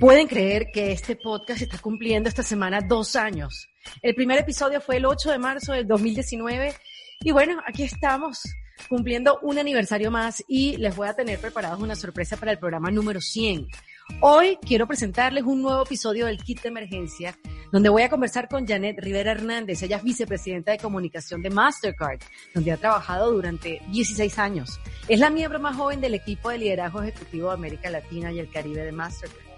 Pueden creer que este podcast está cumpliendo esta semana dos años. El primer episodio fue el 8 de marzo del 2019 y bueno, aquí estamos cumpliendo un aniversario más y les voy a tener preparados una sorpresa para el programa número 100. Hoy quiero presentarles un nuevo episodio del Kit de Emergencia, donde voy a conversar con Janet Rivera Hernández. Ella es vicepresidenta de comunicación de Mastercard, donde ha trabajado durante 16 años. Es la miembro más joven del equipo de liderazgo ejecutivo de América Latina y el Caribe de Mastercard.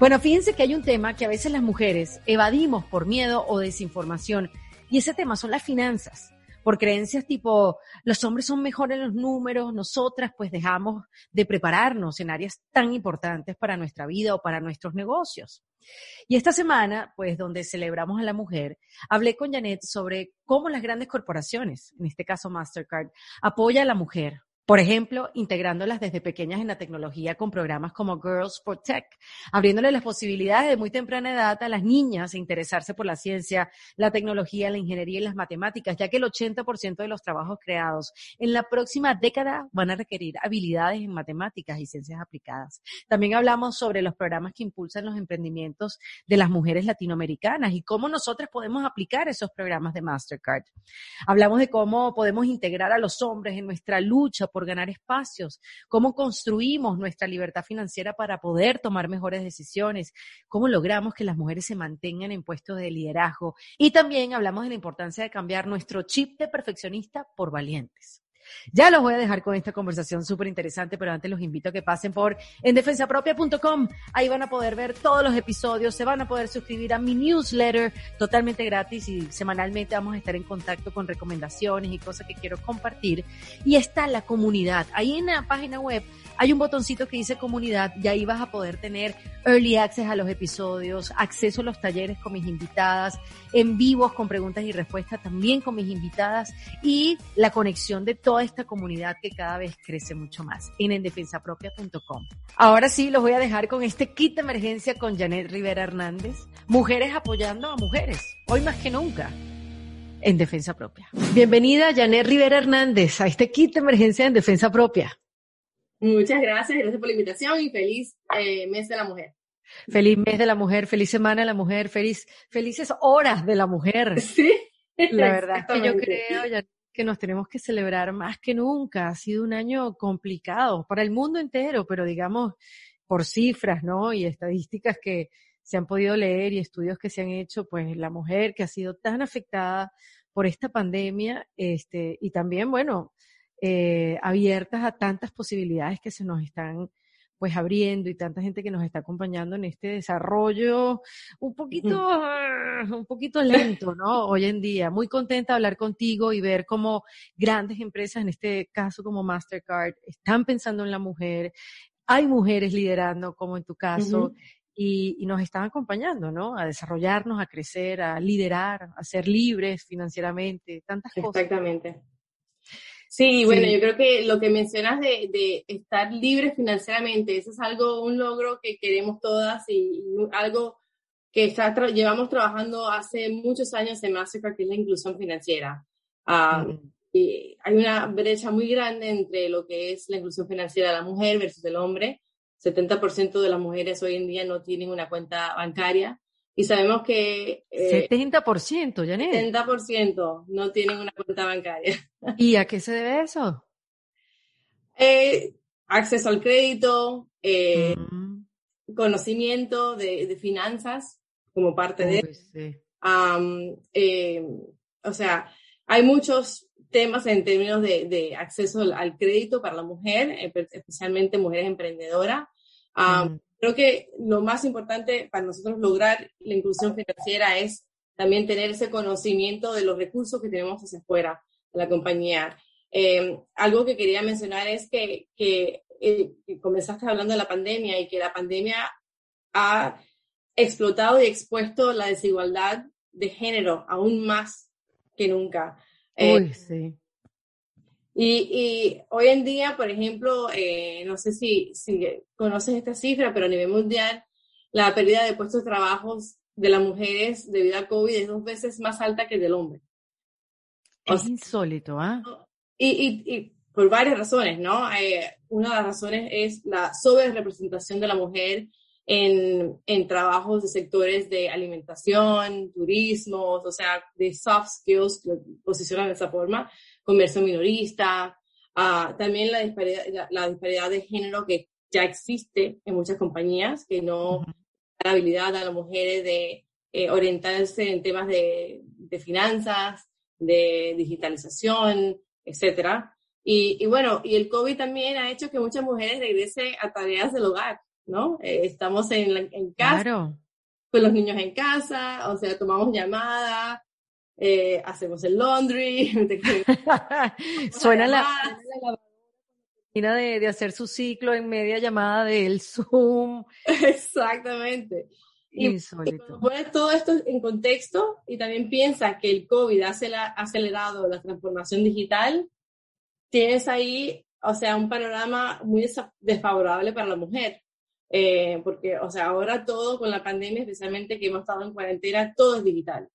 Bueno, fíjense que hay un tema que a veces las mujeres evadimos por miedo o desinformación, y ese tema son las finanzas por creencias tipo, los hombres son mejores en los números, nosotras pues dejamos de prepararnos en áreas tan importantes para nuestra vida o para nuestros negocios. Y esta semana, pues donde celebramos a la mujer, hablé con Janet sobre cómo las grandes corporaciones, en este caso Mastercard, apoya a la mujer por ejemplo, integrándolas desde pequeñas en la tecnología con programas como Girls for Tech, abriéndole las posibilidades de muy temprana edad a las niñas a interesarse por la ciencia, la tecnología, la ingeniería y las matemáticas, ya que el 80% de los trabajos creados en la próxima década van a requerir habilidades en matemáticas y ciencias aplicadas. También hablamos sobre los programas que impulsan los emprendimientos de las mujeres latinoamericanas y cómo nosotras podemos aplicar esos programas de Mastercard. Hablamos de cómo podemos integrar a los hombres en nuestra lucha por ganar espacios, cómo construimos nuestra libertad financiera para poder tomar mejores decisiones, cómo logramos que las mujeres se mantengan en puestos de liderazgo y también hablamos de la importancia de cambiar nuestro chip de perfeccionista por valientes. Ya los voy a dejar con esta conversación súper interesante, pero antes los invito a que pasen por endefensapropia.com. Ahí van a poder ver todos los episodios, se van a poder suscribir a mi newsletter totalmente gratis y semanalmente vamos a estar en contacto con recomendaciones y cosas que quiero compartir. Y está la comunidad. Ahí en la página web hay un botoncito que dice comunidad y ahí vas a poder tener early access a los episodios, acceso a los talleres con mis invitadas, en vivos con preguntas y respuestas también con mis invitadas y la conexión de toda esta comunidad que cada vez crece mucho más en endefensapropia.com. Ahora sí, los voy a dejar con este kit de emergencia con Janet Rivera Hernández. Mujeres apoyando a mujeres, hoy más que nunca en defensa propia. Bienvenida Janet Rivera Hernández a este kit de emergencia en defensa propia. Muchas gracias, gracias por la invitación y feliz eh, mes de la mujer. Feliz mes de la mujer, feliz semana de la mujer, feliz, felices horas de la mujer. Sí. La verdad es que yo creo ya que nos tenemos que celebrar más que nunca. Ha sido un año complicado para el mundo entero, pero digamos por cifras, ¿no? Y estadísticas que se han podido leer y estudios que se han hecho, pues la mujer que ha sido tan afectada por esta pandemia, este, y también, bueno, eh, abiertas a tantas posibilidades que se nos están pues abriendo y tanta gente que nos está acompañando en este desarrollo un poquito, ah, un poquito lento, ¿no? Hoy en día. Muy contenta de hablar contigo y ver cómo grandes empresas, en este caso como Mastercard, están pensando en la mujer. Hay mujeres liderando, como en tu caso, y, y, nos están acompañando, ¿no? A desarrollarnos, a crecer, a liderar, a ser libres financieramente, tantas cosas. Exactamente. Sí, bueno, yo creo que lo que mencionas de, de, estar libre financieramente, eso es algo, un logro que queremos todas y, algo que está llevamos trabajando hace muchos años en Mastercard, que es la inclusión financiera. Ah, y hay una brecha muy grande entre lo que es la inclusión financiera de la mujer versus el hombre. 70% de las mujeres hoy en día no tienen una cuenta bancaria y sabemos que... Eh, 70%, Janet. 70% no tienen una cuenta bancaria. ¿Y a qué se debe eso? Eh, acceso al crédito, eh, mm. conocimiento de, de, finanzas como parte de... Sí. Eh, o sea, hay muchos temas en términos de, de acceso al, crédito para la mujer, especialmente mujeres emprendedoras. Mm. Creo que lo más importante para nosotros lograr la inclusión financiera es también tener ese conocimiento de los recursos que tenemos hacia afuera de la compañía. Eh, algo que quería mencionar es que, que, eh, que, comenzaste hablando de la pandemia y que la pandemia ha explotado y expuesto la desigualdad de género aún más que nunca. Eh, sí. Y, y, hoy en día, por ejemplo, eh, no sé si, si conoces esta cifra, pero a nivel mundial, la pérdida de puestos de trabajo de las mujeres debido a COVID es dos veces más alta que del hombre. Es insólito, ¿ah? Y, y, y, por varias razones, ¿no? Eh, una de las razones es la sobre representación de la mujer en, en trabajos de sectores de alimentación, turismo, o sea, de soft skills, que lo posicionan de esa forma, comercio minorista, uh, también la disparidad, la, la, disparidad de género que ya existe en muchas compañías, que no da la habilidad a las mujeres de eh, orientarse en temas de, de, finanzas, de digitalización, etcétera. Y, y, bueno, y el COVID también ha hecho que muchas mujeres regresen a tareas del hogar. ¿no? Eh, estamos en, en casa, con los niños en casa, o sea, tomamos llamadas, eh, hacemos el laundry. Suena la, la de, de, hacer su ciclo en media llamada del Zoom. Exactamente. Y, pones todo esto en contexto y también piensa que el COVID ha acelerado la transformación digital, tienes ahí, o sea, un panorama muy desfavorable para la mujer. Eh, porque, o sea, ahora todo con la pandemia, especialmente que hemos estado en cuarentena, todo es digital.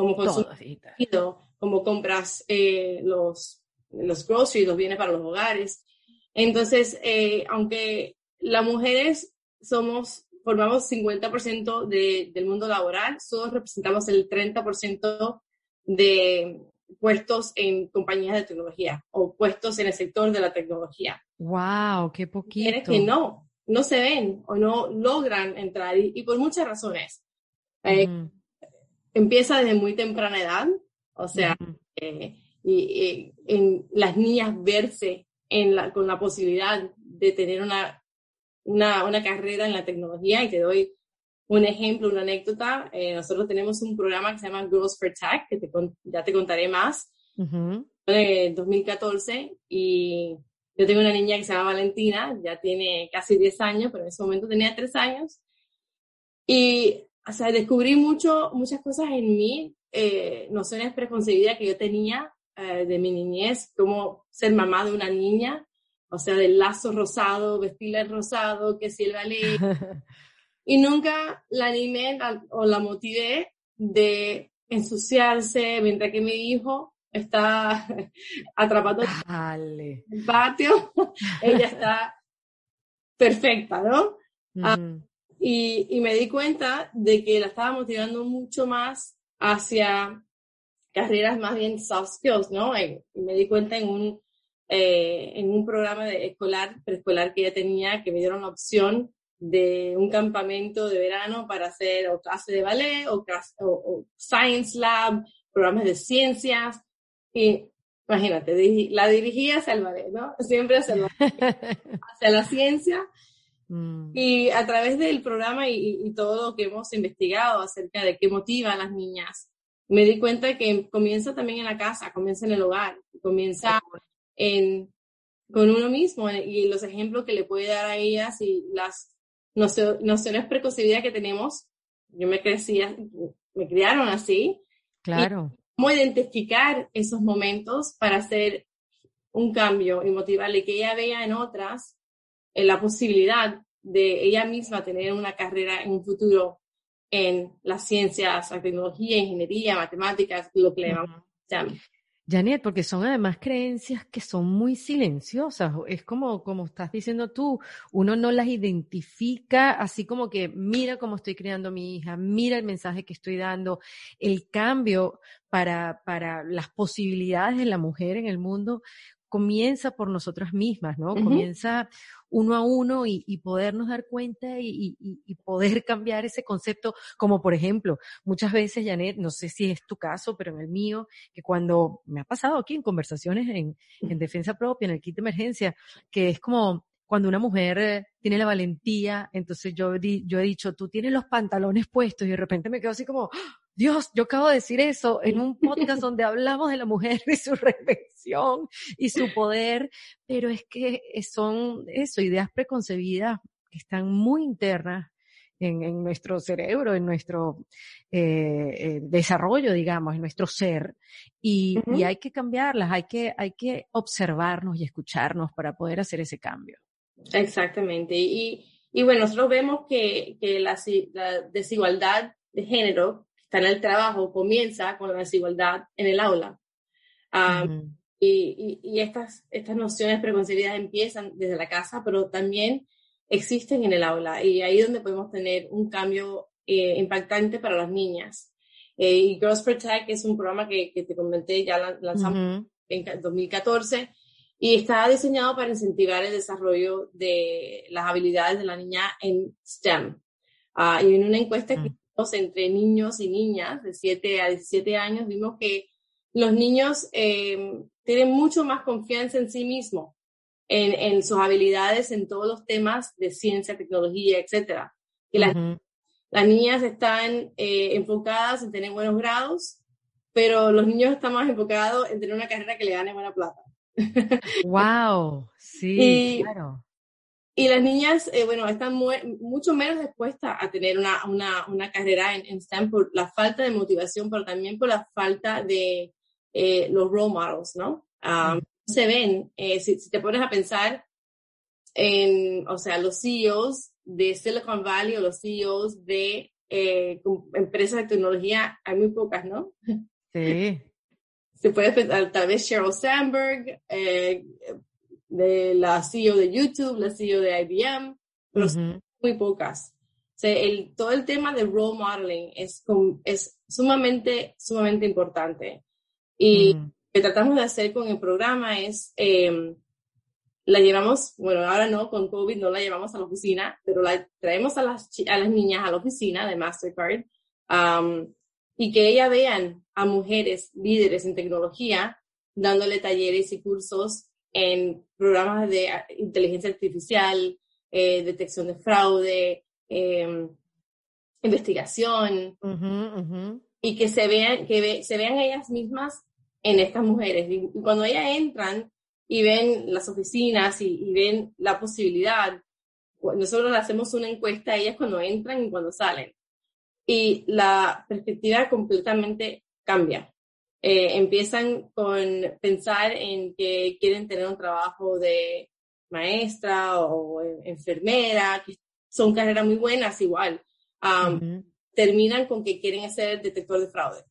Como digital. como compras eh, los, los groceries, los bienes para los hogares. Entonces, eh, aunque las mujeres somos, formamos 50% de, del mundo laboral, solo representamos el 30% de puestos en compañías de tecnología o puestos en el sector de la tecnología. ¡Wow! ¡Qué poquito! que no, no se ven o no logran entrar y, por muchas razones. Eh, empieza desde muy temprana edad, o sea, eh, y, en las niñas verse en la, con la posibilidad de tener una, una, una, carrera en la tecnología y te doy un ejemplo, una anécdota. Eh, nosotros tenemos un programa que se llama Girls for Tech, que te, ya te contaré más, en 2014 y yo tengo una niña que se llama Valentina, ya tiene casi 10 años, pero en ese momento tenía 3 años. Y, o sea, descubrí mucho, muchas cosas en mí, eh, nociones preconcebidas que yo tenía eh, de mi niñez, como ser mamá de una niña, o sea, del lazo rosado, vestirla en rosado, que si el ballet. y nunca la animé o la motivé de ensuciarse, mientras que mi hijo está atrapando en el patio, ella está perfecta, ¿no? Ah, y, y, me di cuenta de que la estaba motivando mucho más hacia carreras más bien soft skills, ¿no? Y, me di cuenta en un, eh, en un programa de escolar, preescolar que ella tenía, que me dieron la opción de un campamento de verano para hacer o clase de ballet o, o science lab, programas de ciencias, y imagínate, la dirigía hacia el ballet, ¿no? Siempre hacia, hacia la ciencia. Mm. Y a través del programa y, y, todo lo que hemos investigado acerca de qué motiva a las niñas, me di cuenta que comienza también en la casa, comienza en el hogar, comienza en, con uno mismo y los ejemplos que le puede dar a ellas y las nociones preconcebidas que tenemos. Yo me crecía, me criaron así. Claro cómo identificar esos momentos para hacer un cambio y motivarle que ella vea en otras en la posibilidad de ella misma tener una carrera en un futuro en las ciencias, la tecnología, ingeniería, matemáticas, lo que le llamamos. Janet, porque son además creencias que son muy silenciosas. Es como, como estás diciendo tú, uno no las identifica así como que mira cómo estoy criando a mi hija, mira el mensaje que estoy dando. El cambio para, para las posibilidades de la mujer en el mundo comienza por nosotras mismas, ¿no? Comienza uno a uno y, y podernos dar cuenta y, y, y, poder cambiar ese concepto, como por ejemplo, muchas veces, Janet, no sé si es tu caso, pero en el mío, que cuando me ha pasado aquí en conversaciones en, en defensa propia, en el kit de emergencia, que es como cuando una mujer eh, tiene la valentía, entonces yo, yo he dicho, tú tienes los pantalones puestos y de repente me quedo así como, Dios, yo acabo de decir eso en un podcast donde hablamos de la mujer y su reflexión y su poder, pero es que son eso, ideas preconcebidas que están muy internas en, en nuestro cerebro, en nuestro eh, eh, desarrollo, digamos, en nuestro ser, y, y, hay que cambiarlas, hay que, hay que observarnos y escucharnos para poder hacer ese cambio. Exactamente. Y, y bueno, nosotros vemos que, que la, la desigualdad de género está en el trabajo comienza con la desigualdad en el aula. y, y, y, estas, estas nociones preconcebidas empiezan desde la casa, pero también existen en el aula y ahí es donde podemos tener un cambio eh, impactante para las niñas. Eh, y Girls Protect es un programa que, que te comenté, ya lanzamos en 2014 y está diseñado para incentivar el desarrollo de las habilidades de la niña en STEM. Ah, y en una encuesta que hicimos entre niños y niñas de 7 a 17 años, vimos que los niños eh, tienen mucho más confianza en sí mismos, en, en, sus habilidades en todos los temas de ciencia, tecnología, etc. Que las, las, niñas están eh, enfocadas en tener buenos grados, pero los niños están más enfocados en tener una carrera que le gane buena plata. ¡Wow! Sí, claro. Y las niñas, eh, bueno, están mucho menos dispuestas a tener una, una, una carrera en, en, STEM por la falta de motivación, pero también por la falta de eh, los role models, ¿no? Um, se ven, eh, si, te pones a pensar en, o sea, los CEOs de Silicon Valley o los CEOs de empresas de tecnología, hay muy pocas, ¿no? Sí. Se puede pensar tal vez Sheryl Sandberg, de la CEO de YouTube, la CEO de IBM, pero son muy pocas. O sea, el, todo el tema de role modeling es, es sumamente, sumamente importante. Y lo que tratamos de hacer con el programa es, eh, la llevamos, bueno, ahora no, con COVID no la llevamos a la oficina, pero la traemos a las, a las niñas a la oficina de Mastercard um, y que ellas vean a mujeres líderes en tecnología dándole talleres y cursos en programas de inteligencia artificial, eh, detección de fraude, em, investigación, y que se vean, que se vean ellas mismas en estas mujeres. Y cuando ellas entran y ven las oficinas y, ven la posibilidad, nosotros hacemos una encuesta a ellas cuando entran y cuando salen. Y la perspectiva completamente cambia. Eh, empiezan con pensar en que quieren tener un trabajo de maestra o enfermera, que son carreras muy buenas igual. Terminan con que quieren ser detector de fraude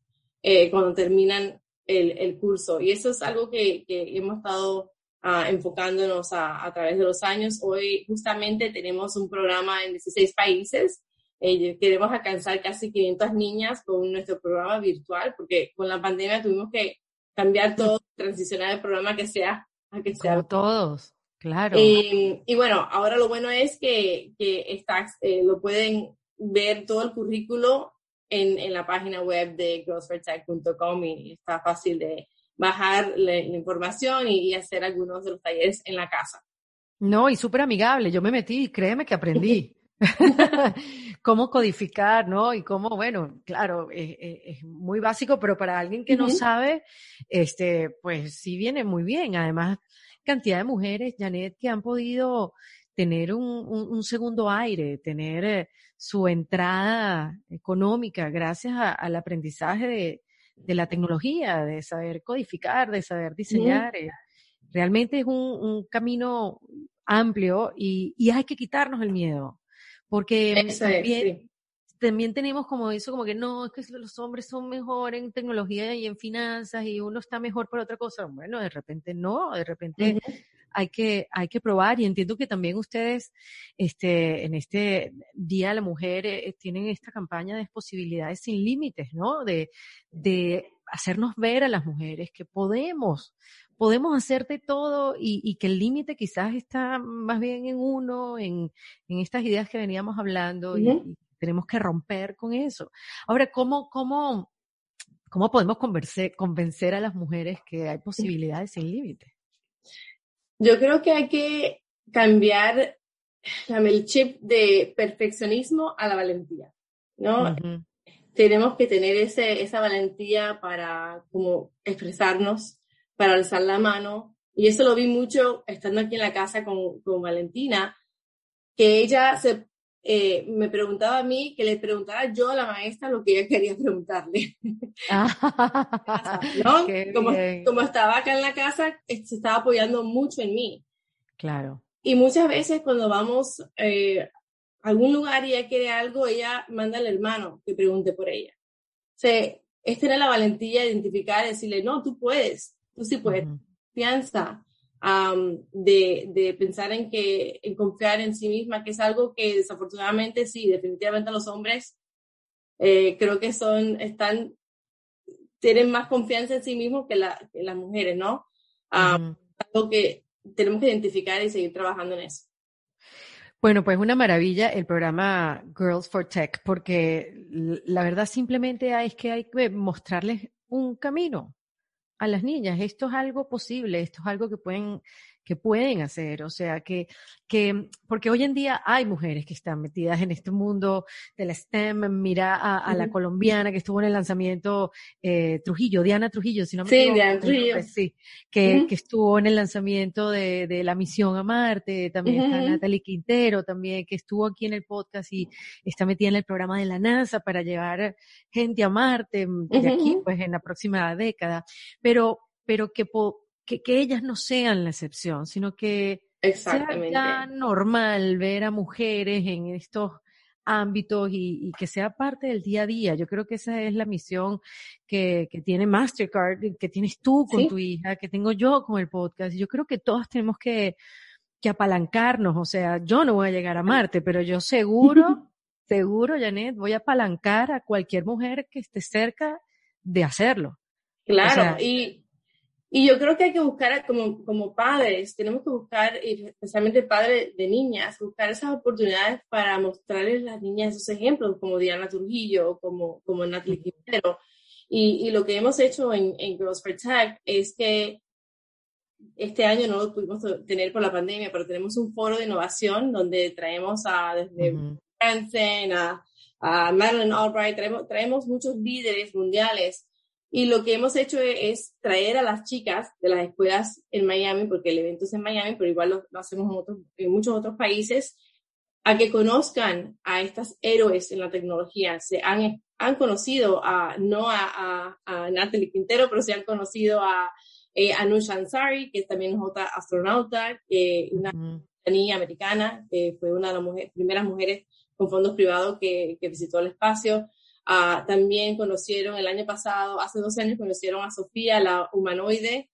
eh, cuando terminan el, el, curso. Y eso es algo que, que hemos estado ah, enfocándonos a, a, través de los años. Hoy justamente tenemos un programa en 16 países eh, queremos alcanzar casi 500 niñas con nuestro programa virtual, porque con la pandemia tuvimos que cambiar todo, transicionar el programa que sea a que sea. Como todos, claro. Y, y, bueno, ahora lo bueno es que, que está, eh, lo pueden ver todo el currículo en, en la página web de girlsfortech.com y está fácil de bajar la, información y, y hacer algunos de los talleres en la casa. No, y súper amigable. Yo me metí y créeme que aprendí. cómo codificar, ¿no? Y cómo, bueno, claro, es, es muy básico, pero para alguien que no sabe, este, pues sí viene muy bien. Además, cantidad de mujeres, Janet, que han podido tener un, un, segundo aire, tener eh, su entrada económica gracias al aprendizaje de, de, la tecnología, de saber codificar, de saber diseñar. Eh, realmente es un, un camino amplio y, y, hay que quitarnos el miedo. Porque también, también tenemos como eso, como que no, es que los hombres son mejor en tecnología y en finanzas y uno está mejor por otra cosa. Bueno, de repente no, de repente hay que, hay que probar y entiendo que también ustedes, este, en este Día de la Mujer, eh, tienen esta campaña de posibilidades sin límites, ¿no? De, de hacernos ver a las mujeres que podemos, podemos hacerte todo y, que el límite quizás está más bien en uno, en, en estas ideas que veníamos hablando y, tenemos que romper con eso. Ahora, ¿cómo, cómo, cómo podemos convencer, convencer a las mujeres que hay posibilidades sin límite? Yo creo que hay que cambiar el chip de perfeccionismo a la valentía, ¿no? Tenemos que tener ese, esa valentía para como expresarnos, para alzar la mano. Y eso lo vi mucho estando aquí en la casa con, con Valentina, que ella se, eh, me preguntaba a mí que le preguntara yo a la maestra lo que ella quería preguntarle. ¿No? Como, como, estaba acá en la casa, se estaba apoyando mucho en mí. Claro. Y muchas veces cuando vamos eh, a algún lugar y ella quiere algo, ella manda al hermano que pregunte por ella. O sea, es tener la valentía de identificar decirle, no, tú puedes, tú sí puedes, confianza. de, pensar en que, en confiar en sí misma, que es algo que desafortunadamente sí, definitivamente los hombres eh, creo que son, están, tienen más confianza en sí mismos que, las mujeres, ¿no? Algo que tenemos que identificar y seguir trabajando en eso. Bueno, pues una maravilla el programa Girls for Tech, porque la verdad simplemente es que hay que mostrarles un camino a las niñas. Esto es algo posible, esto es algo que pueden que pueden hacer, o sea, que, que, porque hoy en día hay mujeres que están metidas en este mundo de la STEM, mira a, la colombiana que estuvo en el lanzamiento, eh, Trujillo, Diana Trujillo, si no me equivoco. Diana Trujillo. Pues sí, que, que estuvo en el lanzamiento de, de la misión a Marte, también está Natalie Quintero, también, que estuvo aquí en el podcast y está metida en el programa de la NASA para llevar gente a Marte de aquí, pues en la próxima década, pero, pero que que, ellas no sean la excepción, sino que Exactamente. sea normal ver a mujeres en estos ámbitos y, que sea parte del día a día. Yo creo que esa es la misión que, tiene Mastercard, que tienes tú con tu hija, que tengo yo con el podcast. Yo creo que todos tenemos que, que apalancarnos. O sea, yo no voy a llegar a Marte, pero yo seguro, seguro, Janet, voy a apalancar a cualquier mujer que esté cerca de hacerlo. Claro, y y yo creo que hay que buscar, como, como padres, tenemos que buscar, especialmente padres de niñas, buscar esas oportunidades para mostrarles a las niñas esos ejemplos, como Diana Trujillo, como, como Natalie Quintero. Y, y lo que hemos hecho en, en Girls for Tech es que este año no lo pudimos tener por la pandemia, pero tenemos un foro de innovación donde traemos a desde Hansen, a, a Madeleine Albright, traemos, traemos muchos líderes mundiales y lo que hemos hecho e-, es, traer a las chicas de las escuelas en Miami, porque el evento es en Miami, pero igual lo, hacemos en, otros, en muchos otros países, a que conozcan a estas héroes en la tecnología. Se han, han conocido a, no a, a, Natalie Quintero, pero se han conocido a eh, Anush Ansari, que también es otra astronauta, eh, una niña americana, que fue una de las primeras mujeres con fondos privados que, que visitó el espacio. Ah, también conocieron el año pasado, hace dos años, conocieron a Sofía, la humanoide.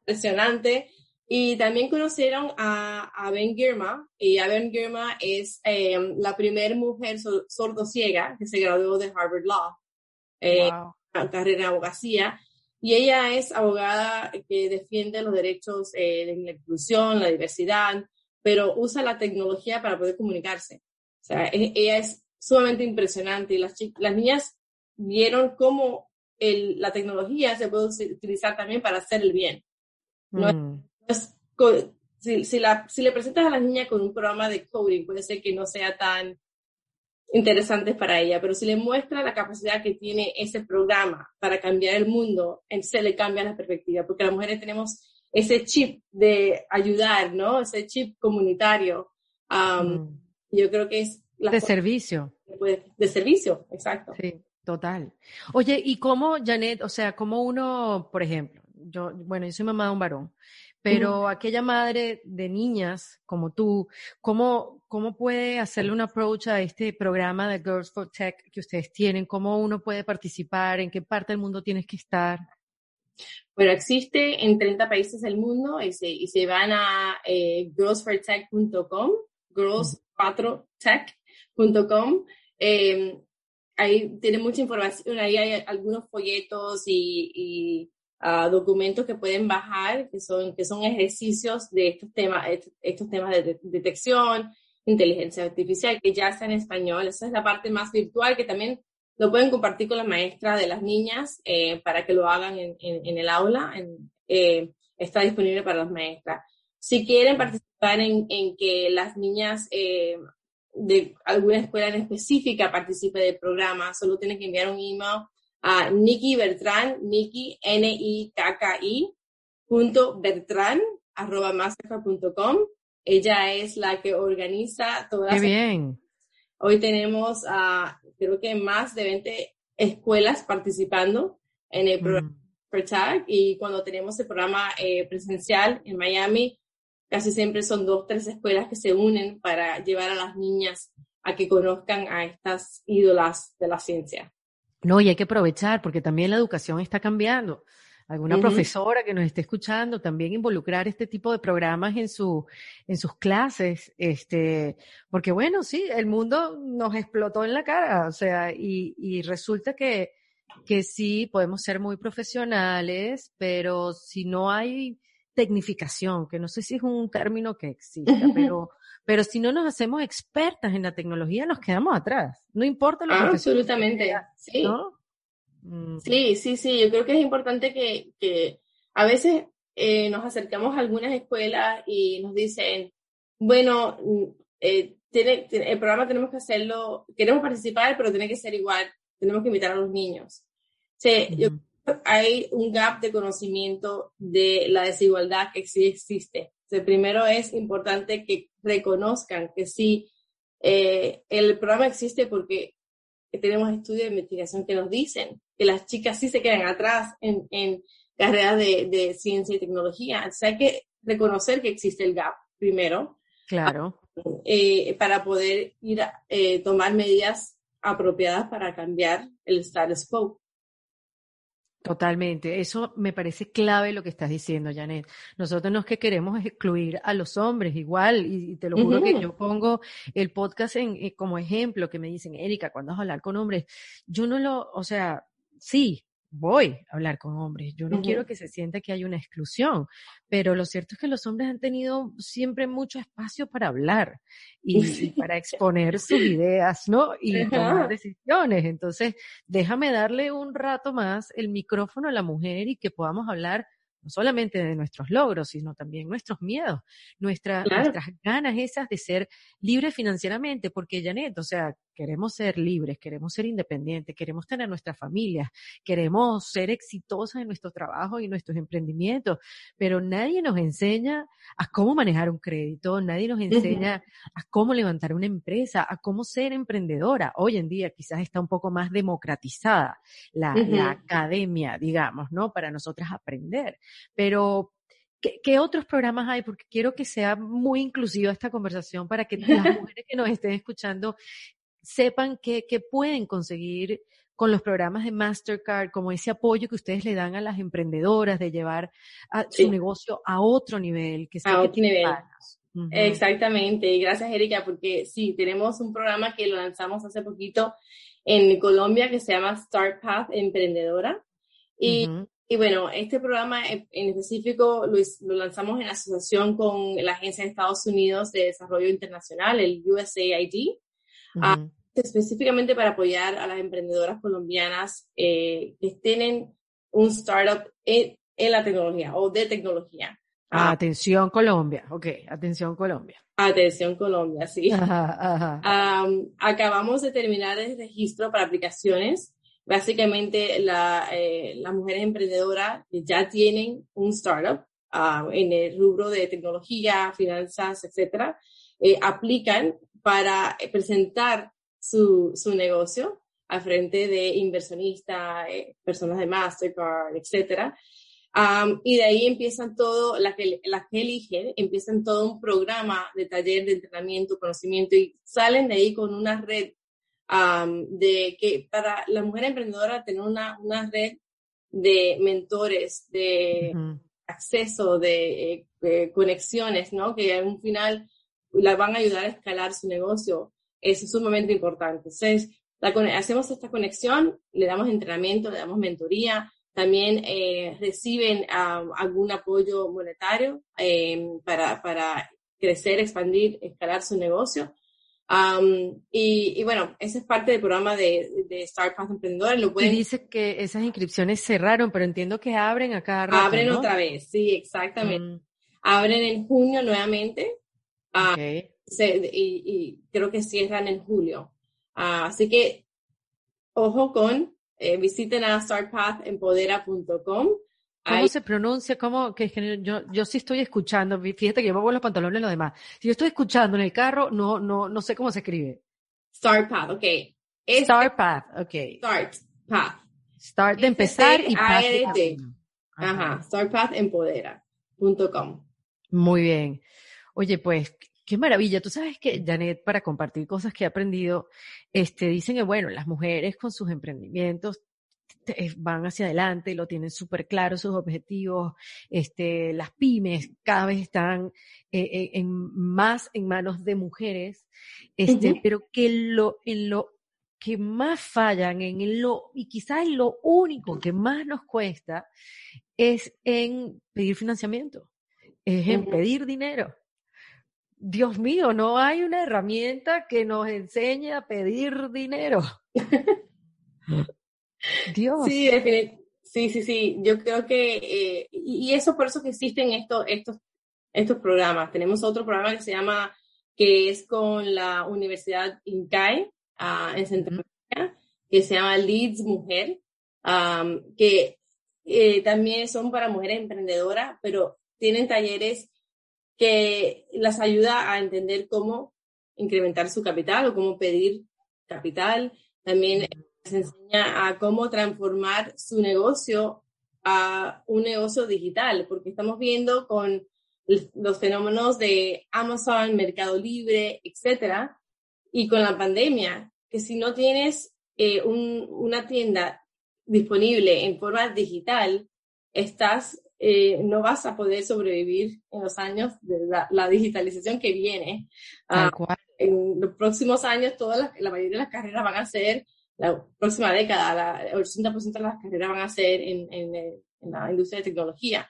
impresionante. Y también conocieron a, a, Ben Girma, y a Ben Girma es em, la primera mujer sordo-ciega que se graduó de Harvard Law, eh, carrera en abogacía. Y ella es abogada que defiende los derechos eh, de la inclusión, la diversidad, pero usa la tecnología para poder comunicarse. O sea, e, ella es sumamente impresionante y las, las niñas vieron cómo el, la tecnología se puede utilizar también para hacer el bien. ¿no? Mm. si, si, la, si le presentas a la niña con un programa de coding, puede ser que no sea tan interesante para ella, pero si le muestra la capacidad que tiene ese programa para cambiar el mundo, se le cambia la perspectiva, porque las mujeres tenemos ese chip de ayudar, ¿no? Ese chip comunitario. Mm. Yo creo que es de servicio. De servicio, exacto. Sí, total. Oye, ¿y cómo, Janet, o sea, cómo uno, por ejemplo, yo, bueno, yo soy mamá de un varón, pero aquella madre de niñas como tú, ¿cómo, ¿cómo puede hacerle un approach a este programa de Girls for Tech que ustedes tienen? ¿Cómo uno puede participar? ¿En qué parte del mundo tienes que estar? Bueno, existe en 30 países del mundo y se, y se van a eh, girlsfortech.com, girls4tech, eh, ahí tiene mucha información, ahí hay algunos folletos y, ah, documentos que pueden bajar, que son, que son ejercicios de estos temas, estos temas de, detección, inteligencia artificial, que ya está en español. Esa es la parte más virtual que también lo pueden compartir con la maestra de las niñas eh, para que lo hagan en, el aula. Eh, está disponible para las maestras. Si quieren participar en, que las niñas eh, de alguna escuela en específica participe del programa, solo tiene que enviar un email a Nikki Bertrand, Nikki, N-I-K-K-I, punto Bertrand, arroba mastercard.com. Ella es la que organiza todas Qué bien. Hoy tenemos, uh, creo que más de 20 escuelas participando en el programa mm. y cuando tenemos el programa eh, presencial en Miami, casi siempre son dos, tres escuelas que se unen para llevar a las niñas a que conozcan a estas ídolas de la ciencia. No, y hay que aprovechar porque también la educación está cambiando. alguna profesora que nos esté escuchando, también involucrar este tipo de programas en su, en sus clases, este, porque bueno, sí, el mundo nos explotó en la cara, o sea, y, y resulta que, que sí, podemos ser muy profesionales, pero si no hay tecnificación, que no sé si es un término que exista, pero, pero si no nos hacemos expertas en la tecnología, nos quedamos atrás. No importa lo que Absolutamente, sí. Mm. Sí, sí, sí. Yo creo que es importante que, que a veces eh, nos acercamos a algunas escuelas y nos dicen, bueno, mm, eh, tiene, el programa tenemos que hacerlo, queremos participar, pero tiene que ser igual, tenemos que invitar a los niños. Sí, yo hay un gap de conocimiento de la desigualdad que sí existe. primero es importante que reconozcan que sí, eh, el programa existe porque tenemos estudios de investigación que nos dicen que las chicas sí se quedan atrás en, en carreras de, de, ciencia y tecnología. Entonces hay que reconocer que existe el gap primero. Claro. Eh, para poder ir a eh, tomar medidas apropiadas para cambiar el status quo. Totalmente. Eso me parece clave lo que estás diciendo, Janet. Nosotros no es que queremos excluir a los hombres igual, y, te lo juro que yo pongo el podcast en, eh, como ejemplo, que me dicen, Erika, ¿cuándo vas a hablar con hombres? Yo no lo, o sea, sí, voy a hablar con hombres. Yo no quiero que se sienta que hay una exclusión, pero lo cierto es que los hombres han tenido siempre mucho espacio para hablar y, para exponer sus ideas, ¿no? Y tomar decisiones. Entonces, déjame darle un rato más el micrófono a la mujer y que podamos hablar no solamente de nuestros logros, sino también nuestros miedos, nuestras ganas esas de ser libres financieramente, porque Janet, o sea, queremos ser libres, queremos ser independientes, queremos tener nuestras familias, queremos ser exitosas en nuestro trabajo y nuestros emprendimientos, pero nadie nos enseña a cómo manejar un crédito, nadie nos enseña a cómo levantar una empresa, a cómo ser emprendedora. Hoy en día quizás está un poco más democratizada la, la academia, digamos, ¿no? Para nosotras aprender. Pero ¿Qué, otros programas hay? Porque quiero que sea muy inclusiva esta conversación para que las mujeres que nos estén escuchando sepan que, pueden conseguir con los programas de Mastercard, como ese apoyo que ustedes le dan a las emprendedoras de llevar a su negocio a otro nivel. Que a otro nivel. Exactamente, y gracias Erika, porque sí, tenemos un programa que lo lanzamos hace poquito en Colombia que se llama Start Path Emprendedora. Y, y bueno, este programa en específico lo, lo, lanzamos en asociación con la Agencia de Estados Unidos de Desarrollo Internacional, el USAID específicamente para apoyar a las emprendedoras colombianas eh, que tienen un startup en, la tecnología o de tecnología. Ah, atención Colombia, ok, atención Colombia. Atención Colombia, sí. acabamos de terminar el registro para aplicaciones. Básicamente la, eh, las mujeres emprendedoras ya tienen un startup en el rubro de tecnología, finanzas, etcétera, eh, aplican para presentar su, su negocio al frente de inversionistas, eh, personas de Mastercard, etcétera. y de ahí empiezan todo, las que, las que eligen, empiezan todo un programa de taller de entrenamiento, conocimiento y salen de ahí con una red de que para la mujer emprendedora tener una, una red de mentores, de acceso, de, eh, conexiones, ¿no? Que al final la van a ayudar a escalar su negocio. Eso es sumamente importante. Entonces, hacemos esta conexión, le damos entrenamiento, le damos mentoría, también eh, reciben algún apoyo monetario em, para, para crecer, expandir, escalar su negocio. y, bueno, esa es parte del programa de, de Start Path Emprendedor. Lo Y dice que esas inscripciones cerraron, pero entiendo que abren acá. abren otra vez, sí, exactamente. Mm. Abren en junio nuevamente. Ah, y, creo que cierran en julio. Ah, así que ojo con, eh, visiten a startpathempodera.com. ¿Cómo se pronuncia? ¿Cómo? Que, yo, yo sí estoy escuchando. Fíjate que yo pongo los pantalones y lo demás. Si yo estoy escuchando en el carro, no, no, no sé cómo se escribe. Startpath, ok. Startpath, ok. Startpath. Start de empezar y path. Ajá. Startpathempodera.com. Muy bien. Oye, pues, qué maravilla. Tú sabes que, Janet, para compartir cosas que he aprendido, este, dicen que, bueno, las mujeres con sus emprendimientos van hacia adelante, lo tienen súper claro sus objetivos, este, las pymes cada vez están eh, en, más en manos de mujeres, este, pero que lo, en lo que más fallan, en lo, y quizás lo único que más nos cuesta, es en pedir financiamiento, es en pedir dinero. Dios mío, no hay una herramienta que nos enseñe a pedir dinero. Dios. Sí, sí, sí, sí. Yo creo que, eh, y eso por eso que existen estos, estos, estos programas. Tenemos otro programa que se llama, que es con la Universidad INCAE uh, en Centroamérica, que se llama Leeds Mujer, que eh, también son para mujeres emprendedoras, pero tienen talleres que las ayuda a entender cómo incrementar su capital o cómo pedir capital. También les enseña a cómo transformar su negocio a un negocio digital, porque estamos viendo con los fenómenos de Amazon, Mercado Libre, etcétera, y con la pandemia, que si no tienes eh, una tienda disponible en forma digital, estás, eh, no vas a poder sobrevivir en los años de la, digitalización que viene. Ah, en los próximos años, todas la mayoría de las carreras van a ser la próxima década, el 80% de las carreras van a ser en, en, la industria de tecnología.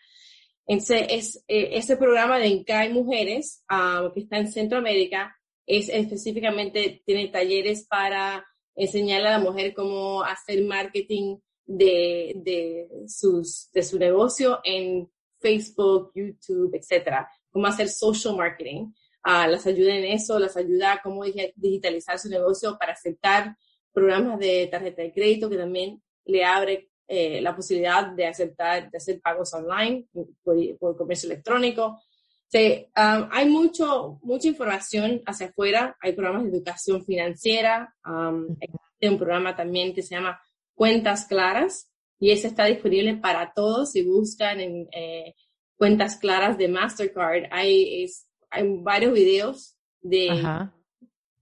Entonces, es, eh, ese programa de INCAE Mujeres, ah, que está en Centroamérica, es específicamente, tiene talleres para enseñarle a la mujer cómo hacer marketing de, de, sus, de su negocio en Facebook, YouTube, etcétera, cómo hacer social marketing. Uh, las ayuda en eso, las ayuda a cómo digitalizar su negocio para aceptar programas de tarjeta de crédito que también le abre eh, la posibilidad de aceptar, de hacer pagos online por, comercio electrónico. Sí, um, hay mucho, mucha información hacia afuera, hay programas de educación financiera, um, hay un programa también que se llama Cuentas Claras y ese está disponible para todos si buscan en eh, Cuentas Claras de Mastercard. Hay, hay varios videos de,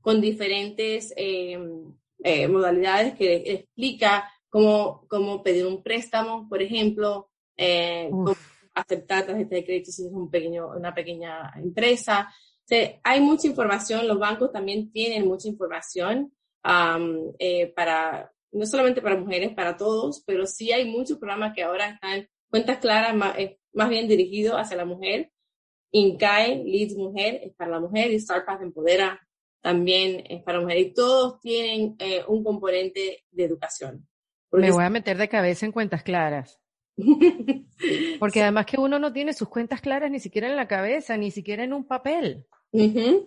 con diferentes eh, eh, modalidades que explica cómo, cómo pedir un préstamo, por ejemplo, eh, cómo aceptar tarjeta de crédito si es un pequeño, una pequeña empresa. hay mucha información, los bancos también tienen mucha información eh, para, no solamente para mujeres, para todos, pero sí hay muchos programas que ahora están cuentas claras, más, más bien dirigidos hacia la mujer. INCAE, Leads Mujer, es para la mujer y StarPath Empodera también es para mujeres y todos tienen eh, un componente de educación. Me voy a meter de cabeza en cuentas claras. Porque además que uno no tiene sus cuentas claras ni siquiera en la cabeza, ni siquiera en un papel. y,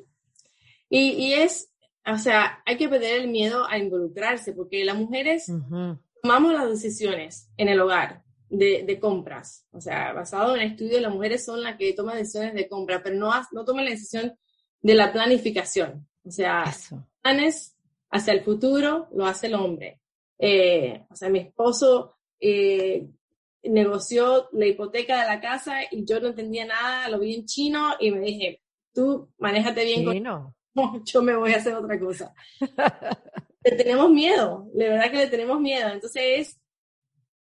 y, es, o sea, hay que perder el miedo a involucrarse, porque las mujeres tomamos las decisiones en el hogar de, de, compras. O sea, basado en estudios, las mujeres son las que toman decisiones de compra, pero no, no toman la decisión de la planificación. O sea, planes hacia el futuro lo hace el hombre. Eh, o sea, mi esposo eh, negoció la hipoteca de la casa y yo no entendía nada, lo vi en chino y me dije, tú manéjate bien con... Yo me voy a hacer otra cosa. le tenemos miedo, de verdad que le tenemos miedo. Entonces,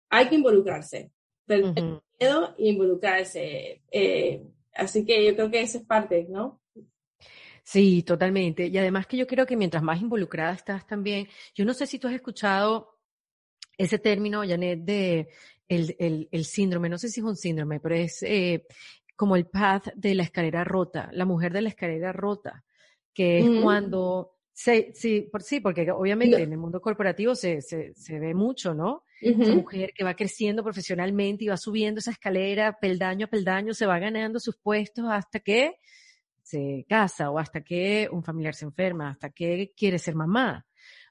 hay que involucrarse. Tener miedo e involucrarse. Eh, así que yo creo que esa es parte, ¿no? Sí, totalmente. Y además que yo creo que mientras más involucrada estás también, yo no sé si tú has escuchado ese término, Janet, de el, el, el síndrome, no sé si es un síndrome, pero es eh, como el path de la escalera rota, la mujer de la escalera rota, que es cuando, sí, sí, por, sí, porque obviamente en el mundo corporativo se, se, se ve mucho, ¿no? Esa mujer que va creciendo profesionalmente y va subiendo esa escalera peldaño a peldaño, se va ganando sus puestos hasta que se casa o hasta que un familiar se enferma, hasta que quiere ser mamá.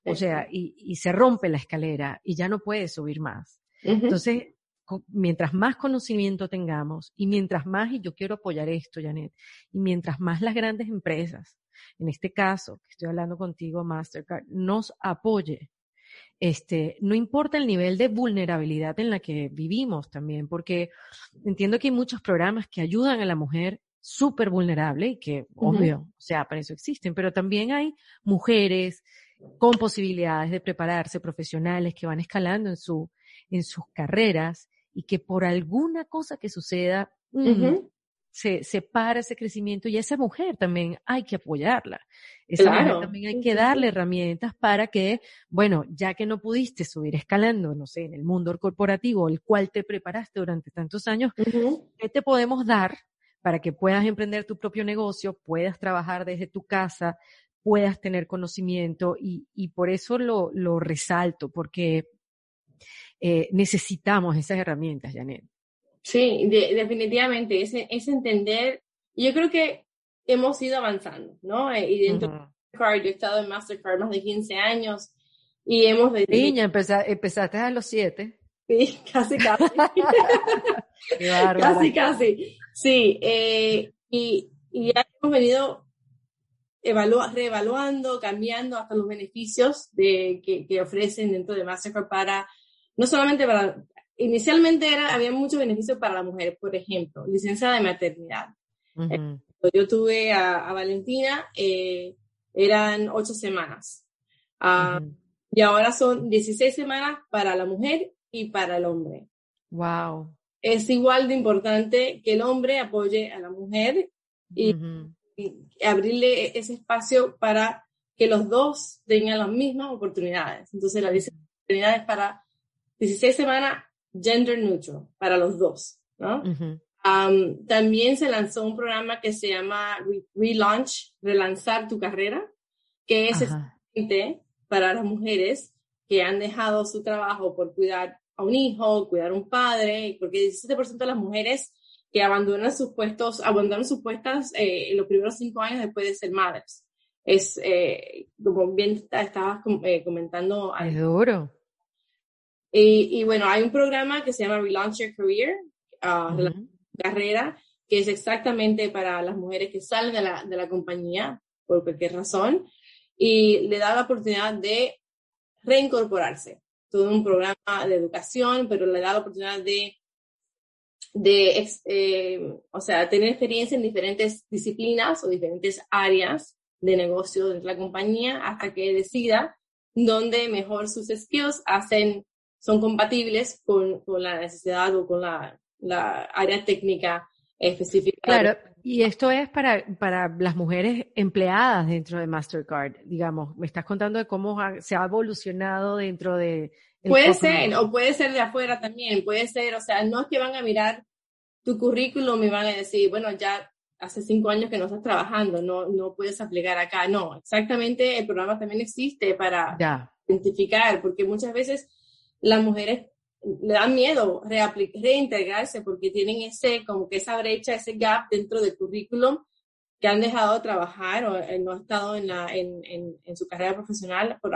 O sea, y, se rompe la escalera y ya no puede subir más. Entonces, mientras más conocimiento tengamos y mientras más, y yo quiero apoyar esto, Janet, y mientras más las grandes empresas, en este caso, que estoy hablando contigo, Mastercard, nos apoye, este, no importa el nivel de vulnerabilidad en la que vivimos también, porque entiendo que hay muchos programas que ayudan a la mujer súper vulnerable y que, obvio, o sea, para eso existen, pero también hay mujeres con posibilidades de prepararse, profesionales que van escalando en su, en sus carreras y que por alguna cosa que suceda, mm, se, se para ese crecimiento y a esa mujer también hay que apoyarla. Esa mujer también hay que darle herramientas para que, bueno, ya que no pudiste subir escalando, no sé, en el mundo corporativo, el cual te preparaste durante tantos años, ¿qué te podemos dar para que puedas emprender tu propio negocio, puedas trabajar desde tu casa, puedas tener conocimiento y, y por eso lo, lo resalto, porque eh, necesitamos esas herramientas, Janet. Sí, definitivamente, es, es entender, yo creo que hemos ido avanzando, ¿no? Eh, y dentro de Mastercard, yo he estado en Mastercard más de 15 años y hemos... De, Niña, empezaste a los 7. Sí, casi, casi. casi, casi. Sí, eh, y, y, ya hemos venido reevaluando, cambiando hasta los beneficios de, que, que ofrecen dentro de Mastercard para, no solamente para inicialmente era, había muchos beneficios para la mujer, por ejemplo, licencia de maternidad. yo tuve a, Valentina, eh, eran ocho semanas. Ah, y ahora son 16 semanas para la mujer y para el hombre. Wow. Es igual de importante que el hombre apoye a la mujer y, abrirle ese espacio para que los dos tengan las mismas oportunidades. Entonces, la licencia de maternidad es para 16 semanas gender neutral para los dos, ¿no? también se lanzó un programa que se llama Relaunch, relanzar tu carrera, que es para las mujeres que han dejado su trabajo por cuidar a un hijo, cuidar a un padre, porque 17% de las mujeres que abandonan sus puestos, abandonan sus puestos eh, en los primeros cinco años después de ser madres. Es, eh, como bien estabas eh, comentando. Es duro. Y, bueno, hay un programa que se llama Relaunch Your Career, uh, la carrera, que es exactamente para las mujeres que salen de la, de la compañía por cualquier razón y le da la oportunidad de reincorporarse. Todo un programa de educación, pero le da la oportunidad de, de eh, o sea, tener experiencia en diferentes disciplinas o diferentes áreas de negocio de la compañía hasta que decida dónde mejor sus skills hacen son compatibles con, con la necesidad o con la, la área técnica específica. Claro, y esto es para, para las mujeres empleadas dentro de Mastercard, digamos. Me estás contando de cómo se ha evolucionado dentro de... Puede ser, o puede ser de afuera también, puede ser, o sea, no es que van a mirar tu currículum y van a decir, bueno, ya hace cinco años que no estás trabajando, no, no puedes aplicar acá. No, exactamente, el programa también existe para identificar, porque muchas veces las mujeres le dan miedo reintegrarse porque tienen ese, como que esa brecha, ese gap dentro del currículum que han dejado de trabajar o eh, no han estado en, la, en, en, su carrera profesional por,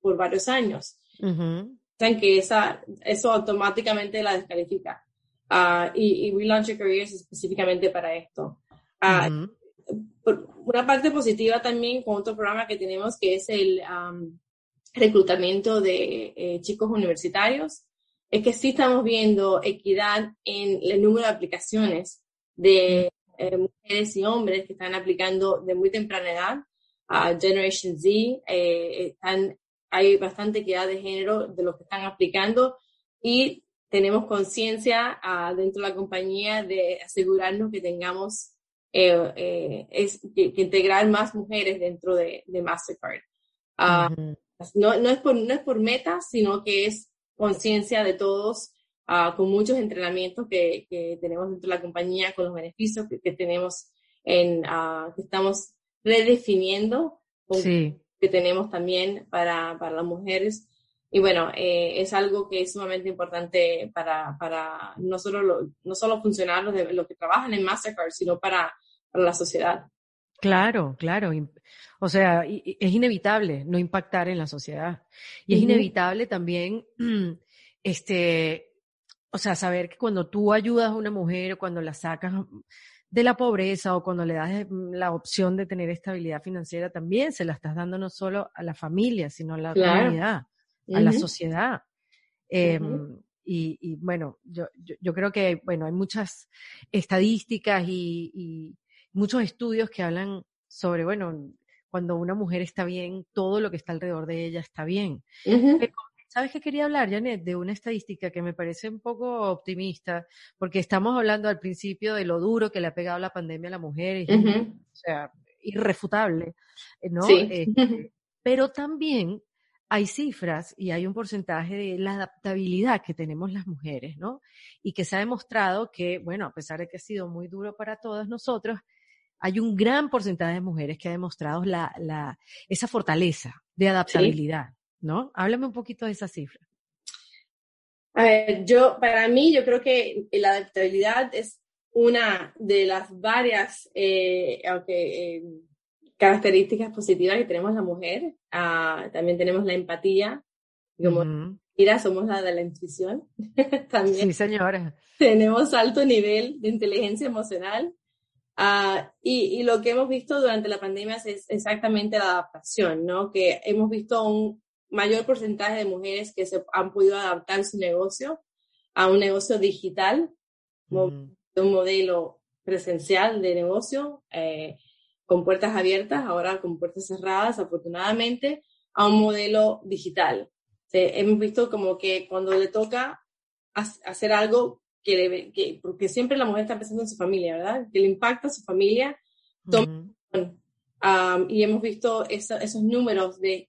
por, varios años. Uh que esa, eso automáticamente la descalifica. Uh, y, y We Launch Your Careers específicamente para esto. Uh, una parte positiva también con otro programa que tenemos que es el um, reclutamiento de eh, chicos universitarios, es que sí estamos viendo equidad en el número de aplicaciones de eh, mujeres y hombres que están aplicando de muy temprana edad a Generation Z. Eh, están, hay bastante equidad de género de los que están aplicando y tenemos conciencia uh, dentro de la compañía de asegurarnos que tengamos es, que, integrar más mujeres dentro de, Mastercard. Ah, no, no, es por, no es por metas, sino que es conciencia de todos, uh, con muchos entrenamientos que, que, tenemos dentro de la compañía, con los beneficios que, tenemos en, uh, que estamos redefiniendo, que tenemos también para, para las mujeres. Y bueno, eh, es algo que es sumamente importante para, para no, solo no solo funcionarios de los que trabajan en Mastercard, sino para, para la sociedad. Claro, claro. O sea, es inevitable no impactar en la sociedad. Y es inevitable también, este, o sea, saber que cuando tú ayudas a una mujer o cuando la sacas de la pobreza o cuando le das la opción de tener estabilidad financiera, también se la estás dando no solo a la familia, sino a la comunidad, a la sociedad. Em, y, bueno, yo, yo, creo que, bueno, hay muchas estadísticas y muchos estudios que hablan sobre, bueno, cuando una mujer está bien, todo lo que está alrededor de ella está bien. Pero ¿Sabes qué quería hablar, Janet? De una estadística que me parece un poco optimista, porque estamos hablando al principio de lo duro que le ha pegado la pandemia a la mujer, o sea, irrefutable, ¿no? Sí. Este, pero también hay cifras y hay un porcentaje de la adaptabilidad que tenemos las mujeres, ¿no? Y que se ha demostrado que, bueno, a pesar de que ha sido muy duro para todas nosotros, hay un gran porcentaje de mujeres que ha demostrado la, la, esa fortaleza de adaptabilidad, ¿no? Háblame un poquito de esa cifra. A ver, yo, para mí, yo creo que la adaptabilidad es una de las varias, eh, aunque, eh, características positivas que tenemos la mujer. Ah, también tenemos la empatía. Como mira, somos la de la intuición. también. Sí, señora. Tenemos alto nivel de inteligencia emocional. Uh, y, y, lo que hemos visto durante la pandemia es exactamente la adaptación, ¿no? Que hemos visto un mayor porcentaje de mujeres que se han podido adaptar su negocio a un negocio digital, un modelo presencial de negocio, eh, con puertas abiertas, ahora con puertas cerradas, afortunadamente, a un modelo digital. hemos visto como que cuando le toca hacer algo que, que, porque siempre la mujer está pensando en su familia, ¿verdad? Que le impacta a su familia. y hemos visto esos números de,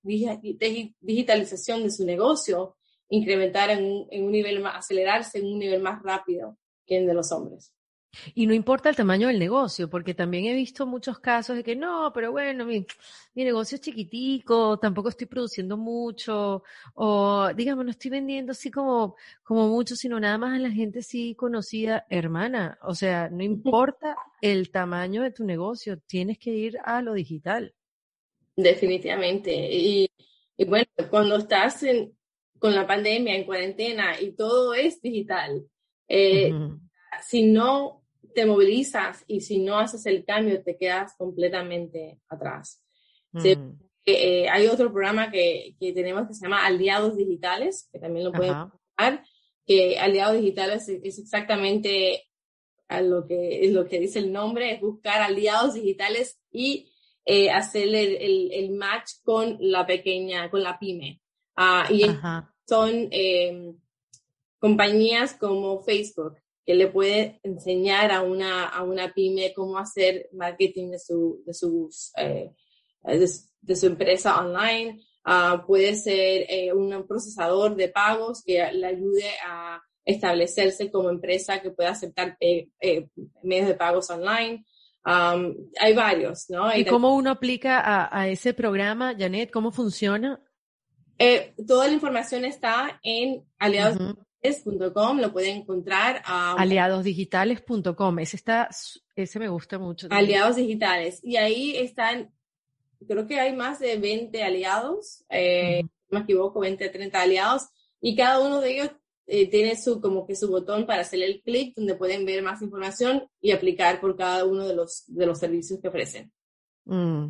digitalización de su negocio incrementar en un, en un nivel más, acelerarse en un nivel más rápido que el de los hombres. Y no importa el tamaño del negocio, porque también he visto muchos casos de que no, pero bueno, mi, mi negocio es chiquitico, tampoco estoy produciendo mucho, o digamos, no estoy vendiendo así como, como mucho, sino nada más a la gente sí conocida, hermana. O sea, no importa el tamaño de tu negocio, tienes que ir a lo digital. Definitivamente. Y, y bueno, cuando estás en, con la pandemia, en cuarentena y todo es digital, eh, si no te movilizas y si no haces el cambio te quedas completamente atrás. Mm. Eh, hay otro programa que, que, tenemos que se llama Aliados Digitales, que también lo pueden buscar, que Aliados Digitales es, exactamente a lo que, es lo que dice el nombre, es buscar aliados digitales y eh, hacer el, el, match con la pequeña, con la pyme. Uh, y son eh, compañías como Facebook, que le puede enseñar a una, a una pyme cómo hacer marketing de su, de sus, eh, de, su empresa online. Uh, puede ser eh, un procesador de pagos que le ayude a establecerse como empresa que pueda aceptar eh, medios de pagos online. Um, hay varios, ¿no? ¿Y cómo uno aplica a, a, ese programa, Janet? ¿Cómo funciona? toda la información está en aliados lo pueden encontrar. a Aliadosdigitales.com, ese está, ese me gusta mucho. Aliados digitales. Y ahí están, creo que hay más de 20 aliados, eh, no me equivoco, 20 a 30 aliados, y cada uno de ellos eh, tiene su, como que su botón para hacer el clic donde pueden ver más información y aplicar por cada uno de los, de los servicios que ofrecen. Mm.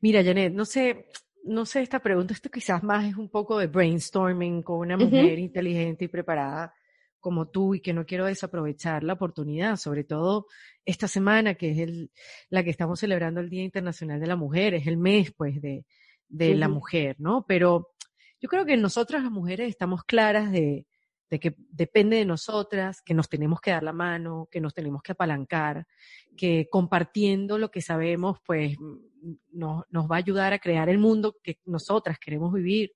Mira, Janet, no sé, no sé, esta pregunta, esto quizás más es un poco de brainstorming con una mujer inteligente y preparada como tú y que no quiero desaprovechar la oportunidad, sobre todo esta semana que es el, la que estamos celebrando el Día Internacional de la Mujer, es el mes pues de, de la mujer, ¿no? Pero yo creo que nosotras las mujeres estamos claras de, de que depende de nosotras, que nos tenemos que dar la mano, que nos tenemos que apalancar, que compartiendo lo que sabemos, pues nos, nos va a ayudar a crear el mundo que nosotras queremos vivir,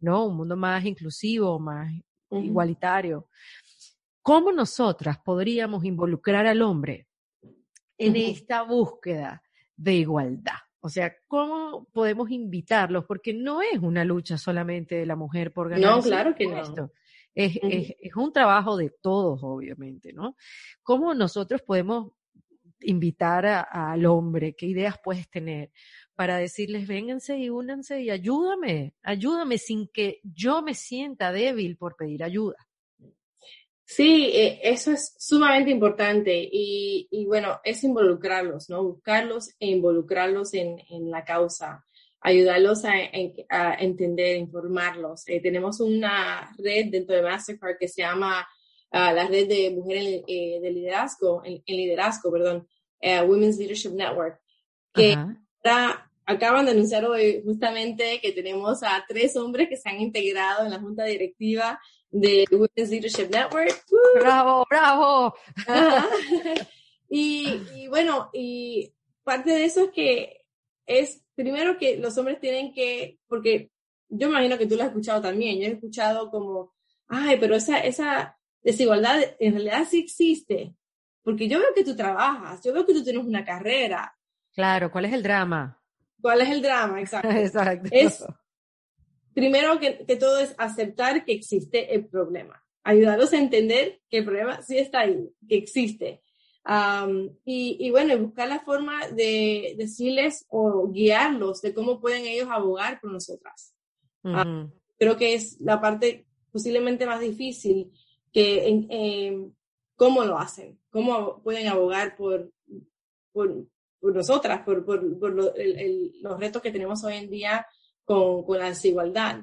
¿no? Un mundo más inclusivo, más igualitario. ¿Cómo nosotras podríamos involucrar al hombre en esta búsqueda de igualdad? O sea, ¿cómo podemos invitarlos? Porque no es una lucha solamente de la mujer por ganar. No, claro que no. Es, es, es, un trabajo de todos, obviamente, ¿no? ¿Cómo nosotros podemos invitar al hombre? ¿Qué ideas puedes tener? Para decirles, vénganse y únanse y ayúdame, ayúdame sin que yo me sienta débil por pedir ayuda. Sí, eh, eso es sumamente importante y, y, bueno, es involucrarlos, ¿no? Buscarlos e involucrarlos en, en la causa ayudarlos a, a entender, informarlos. Eh, tenemos una red dentro de Mastercard que se llama uh, la red de mujeres eh, de liderazgo, en, liderazgo, perdón, uh, Women's Leadership Network, que está acaban de anunciar hoy justamente que tenemos a tres hombres que se han integrado en la junta directiva de Women's Leadership Network. ¡Bravo, bravo! y, y, bueno, y parte de eso es que es primero que los hombres tienen que, porque yo imagino que tú lo has escuchado también, yo he escuchado como, ay, pero esa, esa desigualdad en realidad sí existe, porque yo veo que tú trabajas, yo veo que tú tienes una carrera. Claro, ¿cuál es el drama? ¿Cuál es el drama? Exacto. Exacto. Es, primero que, que, todo es aceptar que existe el problema, ayudarlos a entender que el problema sí está ahí, que existe. Um, y, y, bueno, buscar la forma de decirles o guiarlos de cómo pueden ellos abogar por nosotras. Uh -huh. uh, creo que es la parte posiblemente más difícil que en, eh, cómo lo hacen, cómo pueden abogar por, por, por nosotras, por, por, por lo, el, el, los retos que tenemos hoy en día con, con la desigualdad.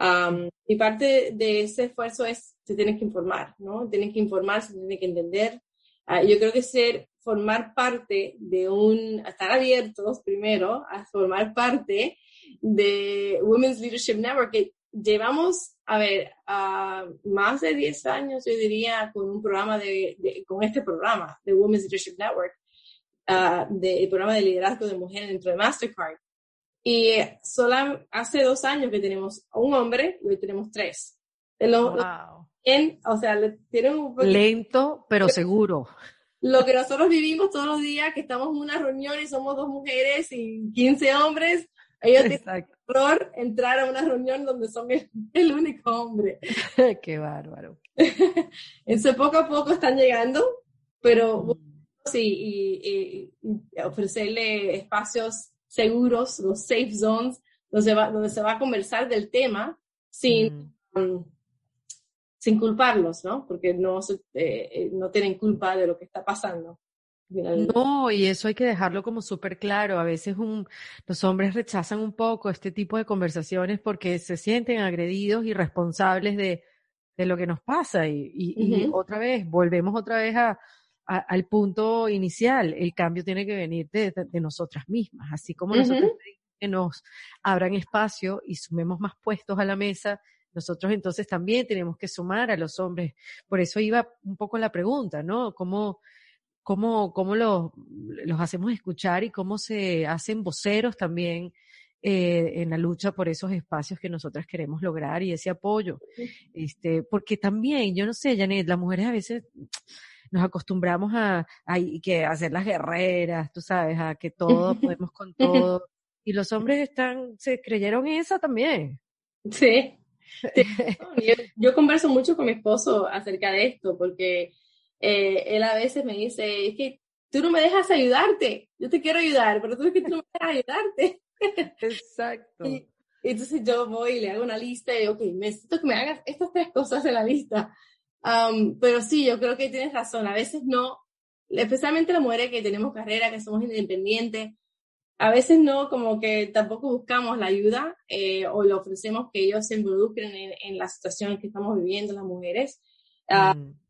Um, y parte de ese esfuerzo es, se tienen que informar, ¿no? Tienen que informar, se tienen que entender. Uh, yo creo que ser, formar parte de un, estar abiertos primero a formar parte de Women's Leadership Network, que llevamos, a ver, uh, más de 10 años, yo diría, con un programa de, de con este programa de Women's Leadership Network, uh, del programa de liderazgo de mujeres dentro de Mastercard. Y solo hace dos años que tenemos un hombre y hoy tenemos tres. Wow. O sea, tienen un poquito, Lento, pero seguro. Lo que nosotros vivimos todos los días, que estamos en una reunión y somos dos mujeres y 15 hombres, ellos tienen error entrar a una reunión donde son el, el único hombre. Qué bárbaro. Entonces, poco a poco están llegando, pero mm. sí, y, y, y ofrecerle espacios seguros, los safe zones, donde se va, donde se va a conversar del tema sin, mm. um, sin culparlos, ¿no? Porque no, eh, no tienen culpa de lo que está pasando. No, y eso hay que dejarlo como súper claro. A veces un, los hombres rechazan un poco este tipo de conversaciones porque se sienten agredidos y responsables de, de lo que nos pasa. Y, y, uh -huh. y otra vez, volvemos otra vez a, a, al punto inicial. El cambio tiene que venir de, de, de nosotras mismas. Así como uh -huh. nosotros que nos abran espacio y sumemos más puestos a la mesa, nosotros entonces también tenemos que sumar a los hombres. Por eso iba un poco la pregunta, ¿no? ¿Cómo, cómo, cómo los, los hacemos escuchar y cómo se hacen voceros también eh, en la lucha por esos espacios que nosotras queremos lograr y ese apoyo. Este, porque también, yo no sé, Janet, las mujeres a veces nos acostumbramos a, a, que hacer las guerreras, tú sabes, a que todo podemos con todo. Y los hombres están, se creyeron esa también. Sí. Yo, yo converso mucho con mi esposo acerca de esto, porque eh, él a veces me dice, es que tú no me dejas ayudarte, yo te quiero ayudar, pero tú es que tú no me dejas ayudarte. Exacto. y, entonces yo voy y le hago una lista y, ok, necesito que me hagas estas tres cosas en la lista. Um, pero sí, yo creo que tienes razón, a veces no, especialmente las mujeres que tenemos carrera, que somos independientes, a veces no, como que tampoco buscamos la ayuda eh, o le ofrecemos que ellos se involucren en, en la situación que estamos viviendo las mujeres. Uh, mm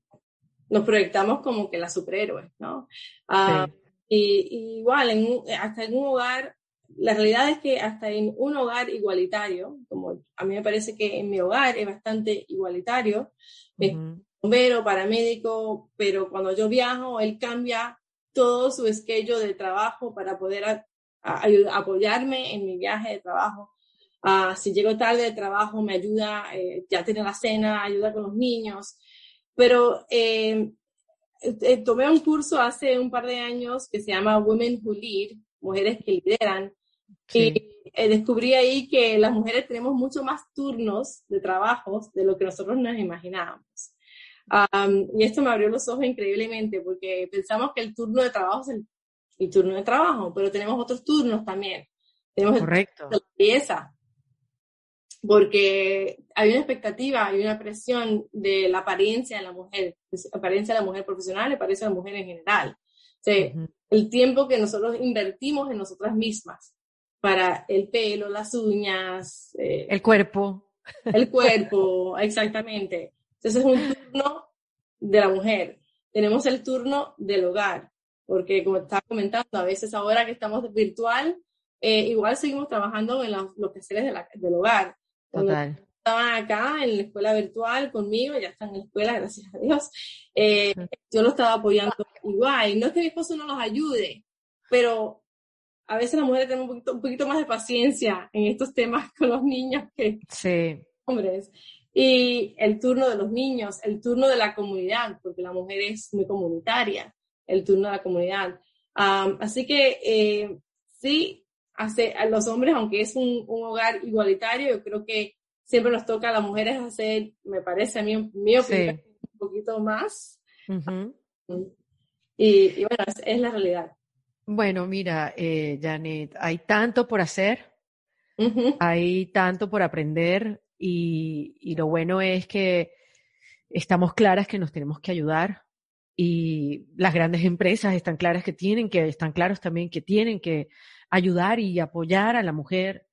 nos proyectamos como que las superhéroes, ¿no? Uh, sí. y, y, igual, en un, hasta en un hogar, la realidad es que hasta en un hogar igualitario, como a mí me parece que en mi hogar es bastante igualitario, uh -huh. bombero, paramédico, pero cuando yo viajo, él cambia todo su esquello de trabajo para poder a, a, apoyarme en mi viaje de trabajo. Uh, si llego tarde de trabajo, me ayuda, eh, ya tiene la cena, ayuda con los niños. Pero eh, eh, tomé un curso hace un par de años que se llama Women Who Lead, Mujeres que Lideran, sí. y eh, descubrí ahí que las mujeres tenemos mucho más turnos de trabajos de lo que nosotros nos imaginábamos. Um, y esto me abrió los ojos increíblemente porque pensamos que el turno de trabajo es el, el turno de trabajo, pero tenemos otros turnos también. Tenemos Correcto. el turno de la belleza, porque hay una expectativa, hay una presión de la apariencia de la mujer, la apariencia de la mujer profesional y apariencia de la mujer en general. O sea, uh -huh. el tiempo que nosotros invertimos en nosotras mismas para el pelo, las uñas, eh, el cuerpo. El cuerpo, exactamente. Entonces es un turno de la mujer. Tenemos el turno del hogar, porque como estaba comentando, a veces ahora que estamos virtual, eh, igual seguimos trabajando en los, los quehaceres de del hogar. Total. Estaban acá en la escuela virtual conmigo, ya están en la escuela, gracias a Dios. Eh, yo lo estaba apoyando igual. No es que mi esposo no los ayude, pero a veces las mujeres tenemos un poquito, un poquito más de paciencia en estos temas con los niños que sí. hombres. Y el turno de los niños, el turno de la comunidad, porque la mujer es muy comunitaria, el turno de la comunidad. así que eh, sí, hace, a los hombres, aunque es un, un, hogar igualitario, yo creo que siempre nos toca a las mujeres hacer, me parece a mí, mi opinión, un poquito más. y, y, bueno, es, es, la realidad. Bueno, mira, eh, Janet, hay tanto por hacer, hay tanto por aprender y, lo bueno es que estamos claras que nos tenemos que ayudar y las grandes empresas están claras que tienen que, están claros también que tienen que ayudar y apoyar a la mujer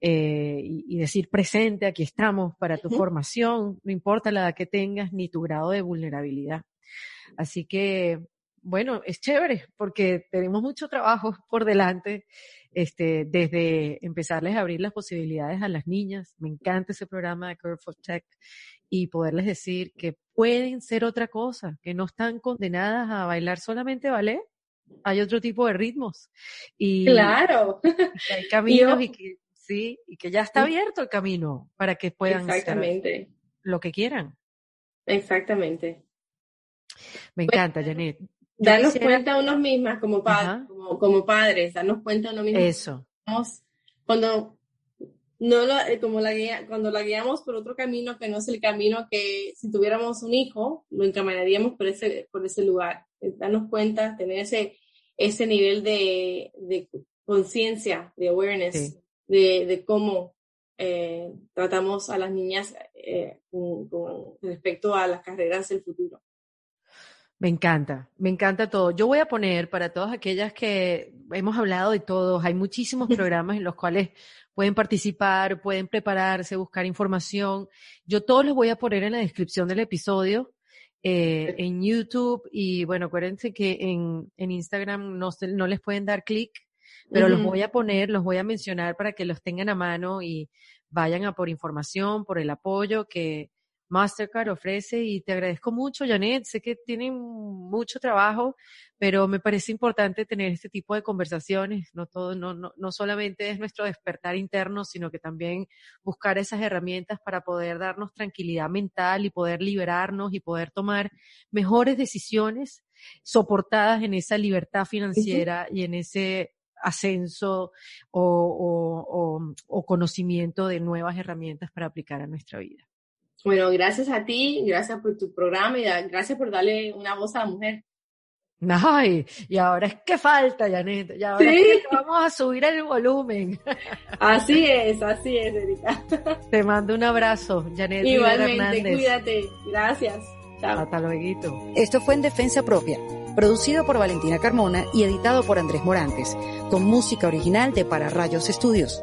eh, y, decir presente, aquí estamos para tu formación, no importa la edad que tengas ni tu grado de vulnerabilidad. Así que, bueno, es chévere porque tenemos mucho trabajo por delante este, desde empezarles a abrir las posibilidades a las niñas. Me encanta ese programa de Curve for Tech y poderles decir que pueden ser otra cosa, que no están condenadas a bailar solamente ballet. Hay otro tipo de ritmos. Y, claro. hay caminos y que sí, y que ya está abierto el camino para que puedan Exactamente. hacer lo que quieran. Exactamente. Me encanta, Janet darnos cuenta a unos mismas como, como, como, padres, darnos cuenta a unos mismos. Eso. Cuando, no lo, eh, como la guía, cuando la guiamos por otro camino que no es el camino que si tuviéramos un hijo, lo encaminaríamos por ese, por ese lugar. Darnos cuenta, tener ese, ese nivel de, de conciencia, de awareness, de, de, cómo eh, tratamos a las niñas eh, con respecto a las carreras del futuro. Me encanta, me encanta todo. Yo voy a poner para todas aquellas que hemos hablado de todos, hay muchísimos programas en los cuales pueden participar, pueden prepararse, buscar información. Yo todos los voy a poner en la descripción del episodio, eh, en YouTube y bueno, acuérdense que en, en Instagram no, no les pueden dar clic, pero los voy a poner, los voy a mencionar para que los tengan a mano y vayan a por información, por el apoyo que Mastercard ofrece y te agradezco mucho, Janet. Sé que tienen mucho trabajo, pero me parece importante tener este tipo de conversaciones. No todo, no, no, no solamente es nuestro despertar interno, sino que también buscar esas herramientas para poder darnos tranquilidad mental y poder liberarnos y poder tomar mejores decisiones soportadas en esa libertad financiera y en ese ascenso o, o, o conocimiento de nuevas herramientas para aplicar a nuestra vida. Bueno, gracias a ti, gracias por tu programa y gracias por darle una voz a la mujer. Ay, y ahora es que falta, Janet. Y ahora es que vamos a subir el volumen. Así es, así es, Erika. Te mando un abrazo, Janet. Igualmente, cuídate. Gracias. Chao. Hasta luego. Esto fue en Defensa Propia, producido por Valentina Carmona y editado por Andrés Morantes, con música original de Para Rayos Estudios.